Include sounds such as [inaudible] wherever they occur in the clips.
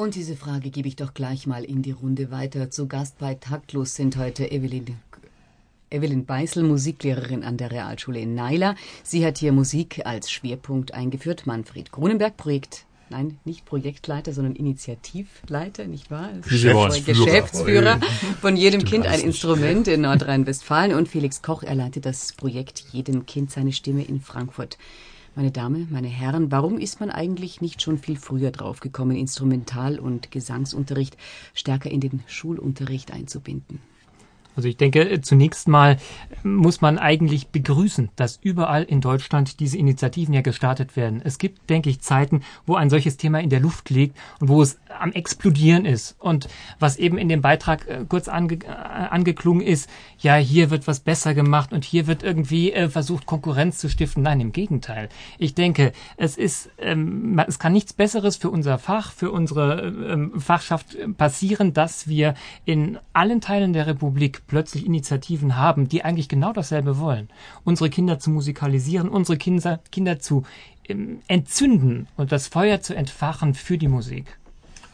Und diese Frage gebe ich doch gleich mal in die Runde weiter. Zu Gast bei Taktlos sind heute Evelyn Evelyn Beißel, Musiklehrerin an der Realschule in Naila. Sie hat hier Musik als Schwerpunkt eingeführt. Manfred Kronenberg, Projekt nein, nicht Projektleiter, sondern Initiativleiter, nicht wahr? Geschäftsführer, Geschäftsführer von jedem Kind ein Instrument in Nordrhein-Westfalen und Felix Koch, er leitet das Projekt Jedem Kind seine Stimme in Frankfurt. Meine Damen, meine Herren, warum ist man eigentlich nicht schon viel früher draufgekommen, Instrumental- und Gesangsunterricht stärker in den Schulunterricht einzubinden? Also ich denke, zunächst mal muss man eigentlich begrüßen, dass überall in Deutschland diese Initiativen ja gestartet werden. Es gibt, denke ich, Zeiten, wo ein solches Thema in der Luft liegt und wo es am explodieren ist. Und was eben in dem Beitrag äh, kurz ange, äh, angeklungen ist, ja, hier wird was besser gemacht und hier wird irgendwie äh, versucht, Konkurrenz zu stiften. Nein, im Gegenteil. Ich denke, es ist, ähm, es kann nichts Besseres für unser Fach, für unsere ähm, Fachschaft passieren, dass wir in allen Teilen der Republik plötzlich Initiativen haben, die eigentlich genau dasselbe wollen. Unsere Kinder zu musikalisieren, unsere Kinder, Kinder zu ähm, entzünden und das Feuer zu entfachen für die Musik.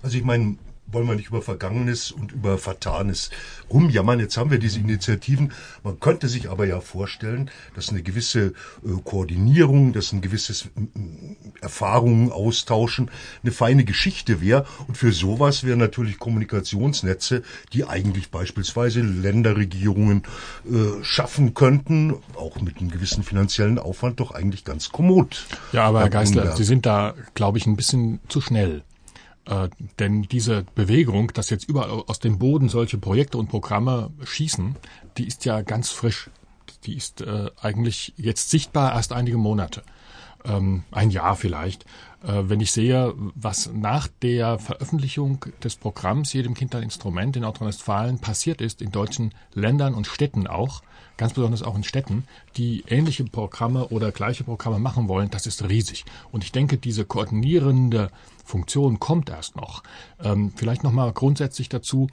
Also ich meine, wollen wir nicht über Vergangenes und über Vertanes rumjammern. Jetzt haben wir diese Initiativen. Man könnte sich aber ja vorstellen, dass eine gewisse äh, Koordinierung, dass ein gewisses Erfahrungen austauschen eine feine Geschichte wäre. Und für sowas wären natürlich Kommunikationsnetze, die eigentlich beispielsweise Länderregierungen äh, schaffen könnten, auch mit einem gewissen finanziellen Aufwand, doch eigentlich ganz kommod. Ja, aber Herr Geisler, Sie sind da, glaube ich, ein bisschen zu schnell. Äh, denn diese Bewegung, dass jetzt überall aus dem Boden solche Projekte und Programme schießen, die ist ja ganz frisch. Die ist äh, eigentlich jetzt sichtbar erst einige Monate. Ähm, ein Jahr vielleicht. Äh, wenn ich sehe, was nach der Veröffentlichung des Programms Jedem Kind ein Instrument in Nordrhein-Westfalen passiert ist, in deutschen Ländern und Städten auch, ganz besonders auch in Städten, die ähnliche Programme oder gleiche Programme machen wollen, das ist riesig. Und ich denke, diese koordinierende Funktion kommt erst noch. Ähm, vielleicht nochmal grundsätzlich dazu,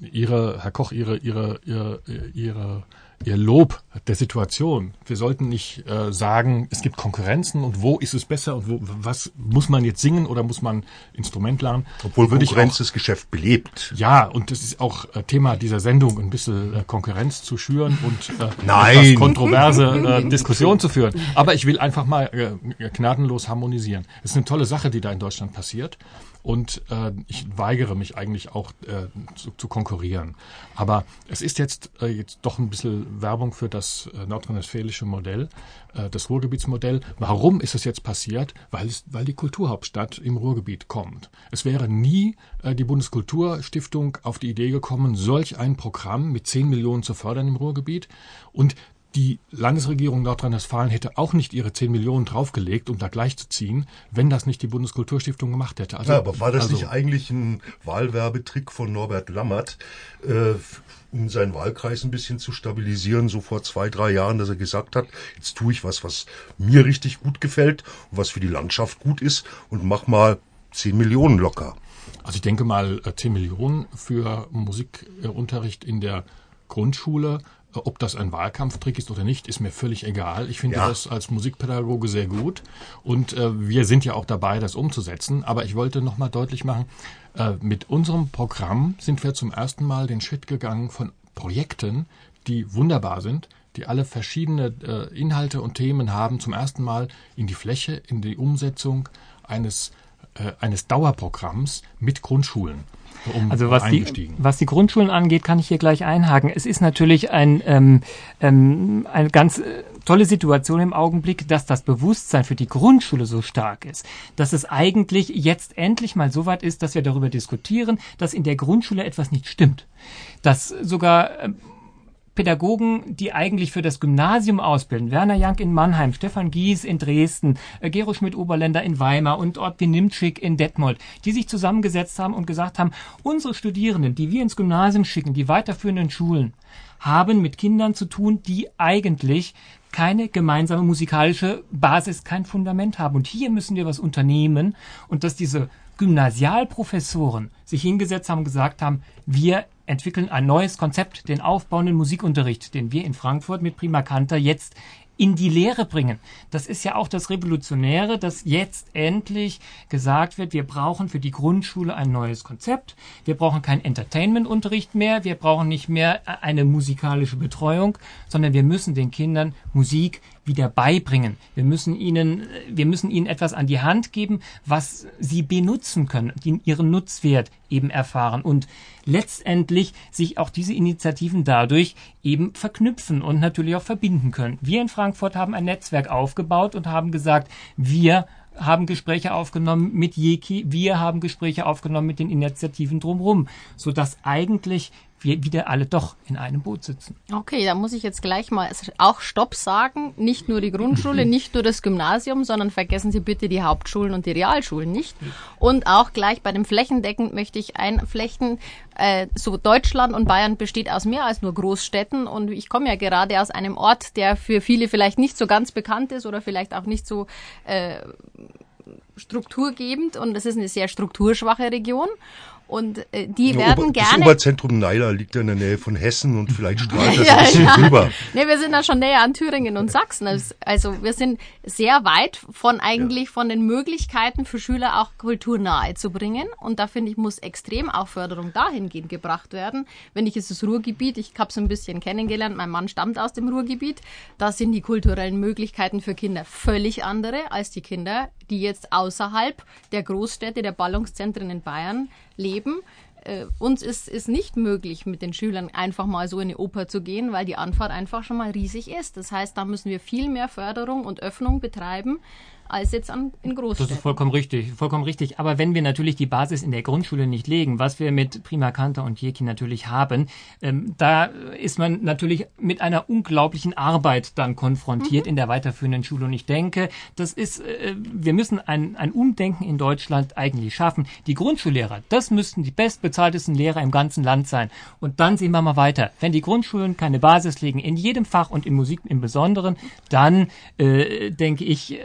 Ihre, Herr Koch, Ihre, Ihre, Ihre, Ihre Ihr Lob der Situation. Wir sollten nicht äh, sagen, es gibt Konkurrenzen und wo ist es besser und wo, was muss man jetzt singen oder muss man Instrument lernen. Obwohl Würde Konkurrenz auch, das Geschäft belebt. Ja, und das ist auch äh, Thema dieser Sendung, ein bisschen äh, Konkurrenz zu schüren und äh, Nein. kontroverse äh, Diskussion zu führen. Aber ich will einfach mal äh, gnadenlos harmonisieren. Es ist eine tolle Sache, die da in Deutschland passiert. Und äh, ich weigere mich eigentlich auch äh, zu, zu konkurrieren. Aber es ist jetzt, äh, jetzt doch ein bisschen Werbung für das äh, nordrhein-westfälische Modell, äh, das Ruhrgebietsmodell. Warum ist es jetzt passiert? Weil, es, weil die Kulturhauptstadt im Ruhrgebiet kommt. Es wäre nie äh, die Bundeskulturstiftung auf die Idee gekommen, solch ein Programm mit 10 Millionen zu fördern im Ruhrgebiet. Und die Landesregierung Nordrhein-Westfalen hätte auch nicht ihre 10 Millionen draufgelegt, um da gleichzuziehen, wenn das nicht die Bundeskulturstiftung gemacht hätte. Also, ja, aber war das also, nicht eigentlich ein Wahlwerbetrick von Norbert Lammert, äh, um seinen Wahlkreis ein bisschen zu stabilisieren, so vor zwei, drei Jahren, dass er gesagt hat, jetzt tue ich was, was mir richtig gut gefällt und was für die Landschaft gut ist und mach mal 10 Millionen locker. Also ich denke mal, 10 äh, Millionen für Musikunterricht in der Grundschule ob das ein Wahlkampftrick ist oder nicht, ist mir völlig egal. Ich finde ja. das als Musikpädagoge sehr gut und äh, wir sind ja auch dabei, das umzusetzen. Aber ich wollte nochmal deutlich machen, äh, mit unserem Programm sind wir zum ersten Mal den Schritt gegangen von Projekten, die wunderbar sind, die alle verschiedene äh, Inhalte und Themen haben, zum ersten Mal in die Fläche, in die Umsetzung eines, äh, eines Dauerprogramms mit Grundschulen um also was die, was die Grundschulen angeht, kann ich hier gleich einhaken. Es ist natürlich ein, ähm, ähm, eine ganz äh, tolle Situation im Augenblick, dass das Bewusstsein für die Grundschule so stark ist, dass es eigentlich jetzt endlich mal so weit ist, dass wir darüber diskutieren, dass in der Grundschule etwas nicht stimmt. Dass sogar äh, Pädagogen, die eigentlich für das Gymnasium ausbilden. Werner Jank in Mannheim, Stefan Gies in Dresden, äh, Gero Schmidt-Oberländer in Weimar und Ortwin Nimtschik in Detmold, die sich zusammengesetzt haben und gesagt haben, unsere Studierenden, die wir ins Gymnasium schicken, die weiterführenden Schulen, haben mit Kindern zu tun, die eigentlich keine gemeinsame musikalische Basis, kein Fundament haben. Und hier müssen wir was unternehmen und dass diese Gymnasialprofessoren sich hingesetzt haben und gesagt haben, wir entwickeln ein neues Konzept, den aufbauenden Musikunterricht, den wir in Frankfurt mit Prima Canta jetzt in die Lehre bringen. Das ist ja auch das Revolutionäre, dass jetzt endlich gesagt wird, wir brauchen für die Grundschule ein neues Konzept. Wir brauchen keinen Entertainment-Unterricht mehr. Wir brauchen nicht mehr eine musikalische Betreuung, sondern wir müssen den Kindern Musik wieder beibringen. Wir müssen ihnen, wir müssen ihnen etwas an die Hand geben, was sie benutzen können, die ihren Nutzwert eben erfahren und letztendlich sich auch diese Initiativen dadurch eben verknüpfen und natürlich auch verbinden können. Wir in Frankfurt haben ein Netzwerk aufgebaut und haben gesagt, wir haben Gespräche aufgenommen mit Jeki, wir haben Gespräche aufgenommen mit den Initiativen drumherum, sodass eigentlich wir wieder alle doch in einem Boot sitzen. Okay, da muss ich jetzt gleich mal auch Stopp sagen. Nicht nur die Grundschule, [laughs] nicht nur das Gymnasium, sondern vergessen Sie bitte die Hauptschulen und die Realschulen nicht. Und auch gleich bei dem Flächendeckend möchte ich einflechten, äh, so Deutschland und Bayern besteht aus mehr als nur Großstädten und ich komme ja gerade aus einem Ort, der für viele vielleicht nicht so ganz bekannt ist oder vielleicht auch nicht so äh, strukturgebend und es ist eine sehr strukturschwache Region und äh, die ja, werden Ober, gerne. Das Oberzentrum Neiler liegt ja in der Nähe von Hessen und vielleicht [laughs] strahlt das ja, ein bisschen ja. rüber. Nee, wir sind da schon näher an Thüringen und Sachsen. Also wir sind sehr weit von eigentlich von den Möglichkeiten für Schüler auch Kultur nahe zu bringen. Und da finde ich, muss extrem auch Förderung dahingehend gebracht werden. Wenn ich jetzt das Ruhrgebiet, ich habe es ein bisschen kennengelernt, mein Mann stammt aus dem Ruhrgebiet, da sind die kulturellen Möglichkeiten für Kinder völlig andere als die Kinder, die jetzt außerhalb der Großstädte, der Ballungszentren in Bayern leben. Äh, uns ist es nicht möglich, mit den Schülern einfach mal so in die Oper zu gehen, weil die Anfahrt einfach schon mal riesig ist. Das heißt, da müssen wir viel mehr Förderung und Öffnung betreiben, als jetzt an, in Großstädten. Das ist vollkommen richtig, vollkommen richtig. Aber wenn wir natürlich die Basis in der Grundschule nicht legen, was wir mit Prima Kanter und Jeki natürlich haben, ähm, da ist man natürlich mit einer unglaublichen Arbeit dann konfrontiert mhm. in der weiterführenden Schule. Und ich denke, das ist, äh, wir müssen ein, ein Umdenken in Deutschland eigentlich schaffen. Die Grundschullehrer, das müssten die bestbezahltesten Lehrer im ganzen Land sein. Und dann sehen wir mal weiter. Wenn die Grundschulen keine Basis legen, in jedem Fach und in Musik im Besonderen, dann äh, denke ich,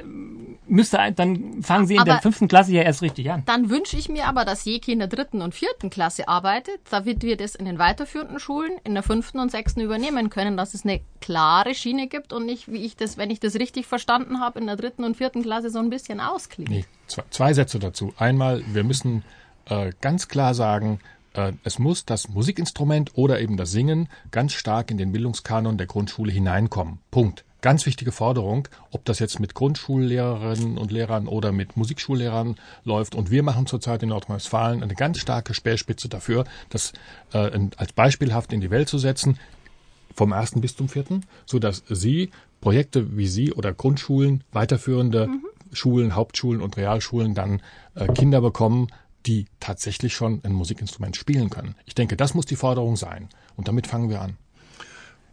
müsste, dann fangen Sie in aber der fünften Klasse ja erst richtig an. Dann wünsche ich mir aber, dass Jeki in der dritten und vierten Klasse arbeitet, damit wir das in den weiterführenden Schulen in der fünften und sechsten übernehmen können, dass es eine klare Schiene gibt und nicht, wie ich das, wenn ich das richtig verstanden habe, in der dritten und vierten Klasse so ein bisschen ausklingt. Nee, zwei, zwei Sätze dazu. Einmal, wir müssen äh, ganz klar sagen, äh, es muss das Musikinstrument oder eben das Singen ganz stark in den Bildungskanon der Grundschule hineinkommen. Punkt. Ganz wichtige Forderung, ob das jetzt mit Grundschullehrerinnen und Lehrern oder mit Musikschullehrern läuft. Und wir machen zurzeit in Nordrhein-Westfalen eine ganz starke Speerspitze dafür, das äh, als beispielhaft in die Welt zu setzen, vom ersten bis zum vierten, so dass Sie Projekte wie Sie oder Grundschulen, weiterführende mhm. Schulen, Hauptschulen und Realschulen dann äh, Kinder bekommen, die tatsächlich schon ein Musikinstrument spielen können. Ich denke, das muss die Forderung sein. Und damit fangen wir an.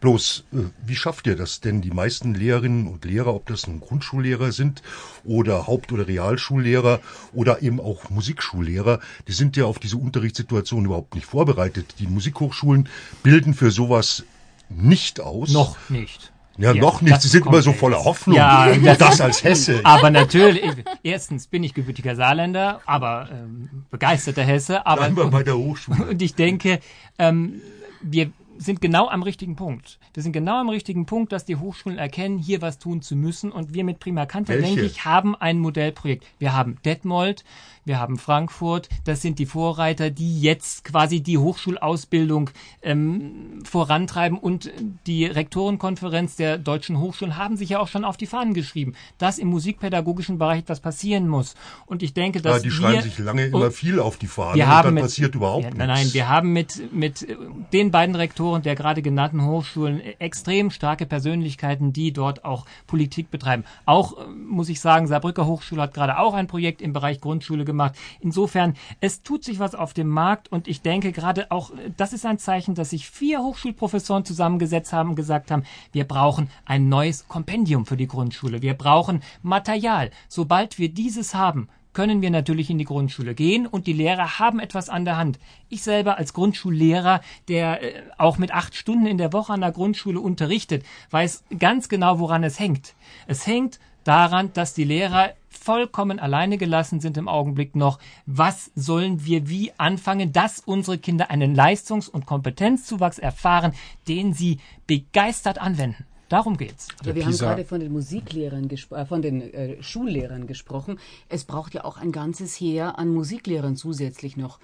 Bloß, äh, wie schafft ihr das denn? Die meisten Lehrerinnen und Lehrer, ob das nun Grundschullehrer sind oder Haupt- oder Realschullehrer oder eben auch Musikschullehrer, die sind ja auf diese Unterrichtssituation überhaupt nicht vorbereitet. Die Musikhochschulen bilden für sowas nicht aus. Noch nicht. Ja, ja, noch nicht. Sie sind immer so voller Hoffnung. Ja, [laughs] das, das als Hesse. Aber natürlich, erstens bin ich gebürtiger Saarländer, aber ähm, begeisterter Hesse. Aber Bleiben wir bei der Hochschule. [laughs] Und ich denke, ähm, wir sind genau am richtigen Punkt. Wir sind genau am richtigen Punkt, dass die Hochschulen erkennen, hier was tun zu müssen. Und wir mit Prima Kanter, denke ich, haben ein Modellprojekt. Wir haben Detmold, wir haben Frankfurt. Das sind die Vorreiter, die jetzt quasi die Hochschulausbildung ähm, vorantreiben. Und die Rektorenkonferenz der deutschen Hochschulen haben sich ja auch schon auf die Fahnen geschrieben, dass im musikpädagogischen Bereich etwas passieren muss. Und ich denke, dass ja, die schreiben sich lange immer viel auf die Fahnen. Wir haben und dann mit, passiert überhaupt ja, nichts. Nein, nein, wir haben mit mit den beiden Rektoren der gerade genannten Hochschulen extrem starke Persönlichkeiten, die dort auch Politik betreiben. Auch äh, muss ich sagen, Saarbrücker Hochschule hat gerade auch ein Projekt im Bereich Grundschule gemacht gemacht. Insofern, es tut sich was auf dem Markt und ich denke gerade auch, das ist ein Zeichen, dass sich vier Hochschulprofessoren zusammengesetzt haben und gesagt haben, wir brauchen ein neues Kompendium für die Grundschule. Wir brauchen Material. Sobald wir dieses haben, können wir natürlich in die Grundschule gehen und die Lehrer haben etwas an der Hand. Ich selber als Grundschullehrer, der äh, auch mit acht Stunden in der Woche an der Grundschule unterrichtet, weiß ganz genau, woran es hängt. Es hängt daran, dass die Lehrer vollkommen alleine gelassen sind im Augenblick noch. Was sollen wir wie anfangen, dass unsere Kinder einen Leistungs- und Kompetenzzuwachs erfahren, den sie begeistert anwenden? Darum geht's. Ja, wir haben gerade von den Musiklehrern, äh, von den äh, Schullehrern gesprochen. Es braucht ja auch ein ganzes Heer an Musiklehrern zusätzlich noch.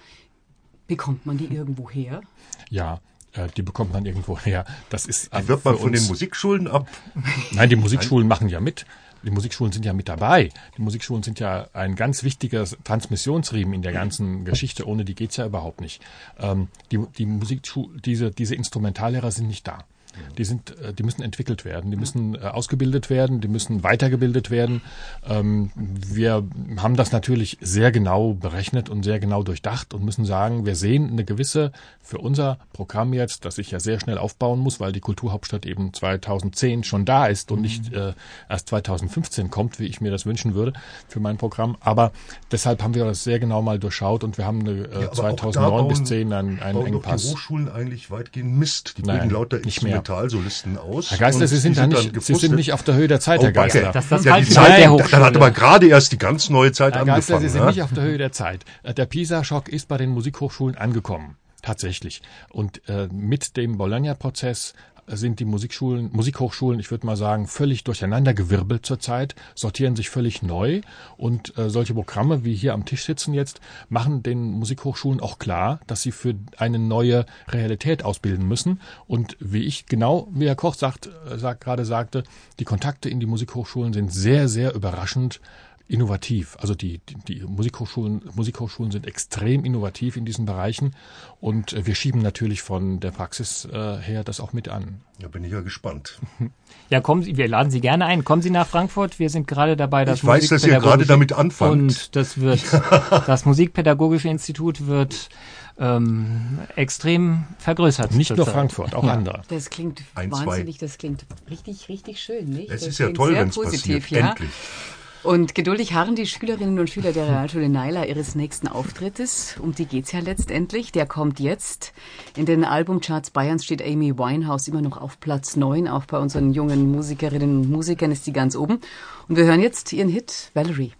Bekommt man die irgendwo her? Ja, äh, die bekommt man irgendwo her. Das ist die wird man von den Musikschulen ab? Nein, die Musikschulen machen ja mit. Die Musikschulen sind ja mit dabei. Die Musikschulen sind ja ein ganz wichtiger Transmissionsriemen in der ganzen Geschichte. Ohne die geht's ja überhaupt nicht. Ähm, die, die Musikschul diese, diese Instrumentallehrer sind nicht da. Die sind, äh, die müssen entwickelt werden, die müssen äh, ausgebildet werden, die müssen weitergebildet werden. Ähm, wir haben das natürlich sehr genau berechnet und sehr genau durchdacht und müssen sagen, wir sehen eine gewisse für unser Programm jetzt, das ich ja sehr schnell aufbauen muss, weil die Kulturhauptstadt eben 2010 schon da ist und nicht äh, erst 2015 kommt, wie ich mir das wünschen würde für mein Programm. Aber deshalb haben wir das sehr genau mal durchschaut und wir haben eine, ja, 2009 bis 10 einen, einen Engpass. Die Hochschulen eigentlich weitgehend Mist. Die bilden lauter nicht mehr. Instrumentalsolisten aus. Herr Geisler, Sie sind, da nicht, Sie sind nicht auf der Höhe der Zeit, Herr oh, Geisler. Das, das ja, die Zeit der Hochschule. Dann hat aber gerade erst die ganz neue Zeit Herr angefangen. Geisler, Sie sind ne? nicht auf der Höhe der Zeit. Äh, der PISA-Schock ist bei den Musikhochschulen angekommen. Tatsächlich. Und äh, mit dem Bologna-Prozess sind die Musikschulen, Musikhochschulen, ich würde mal sagen, völlig durcheinandergewirbelt zurzeit, sortieren sich völlig neu. Und äh, solche Programme wie hier am Tisch sitzen jetzt machen den Musikhochschulen auch klar, dass sie für eine neue Realität ausbilden müssen. Und wie ich genau, wie Herr Koch sagt, äh, sagt, gerade sagte, die Kontakte in die Musikhochschulen sind sehr, sehr überraschend innovativ. Also die, die, Musikhochschulen, Musikhochschulen sind extrem innovativ in diesen Bereichen und äh, wir schieben natürlich von der Praxis äh, her das auch mit an. Ja, bin ich ja gespannt. [laughs] Ja, kommen Sie, wir laden Sie gerne ein. Kommen Sie nach Frankfurt. Wir sind gerade dabei, das Ich weiß, dass ihr gerade damit anfangt. Und das wird, [laughs] das Musikpädagogische Institut wird ähm, extrem vergrößert. Nicht nur Frankfurt, auch ja. andere. Das klingt Ein, wahnsinnig, zwei. das klingt richtig, richtig schön, nicht? Es das ist ja toll, wenn es passiert, ja? endlich. Und geduldig harren die Schülerinnen und Schüler der Realschule Naila ihres nächsten Auftrittes. Um die geht's ja letztendlich. Der kommt jetzt. In den Albumcharts Bayerns steht Amy Winehouse immer noch auf Platz 9. Auch bei unseren jungen Musikerinnen und Musikern ist sie ganz oben. Und wir hören jetzt ihren Hit Valerie.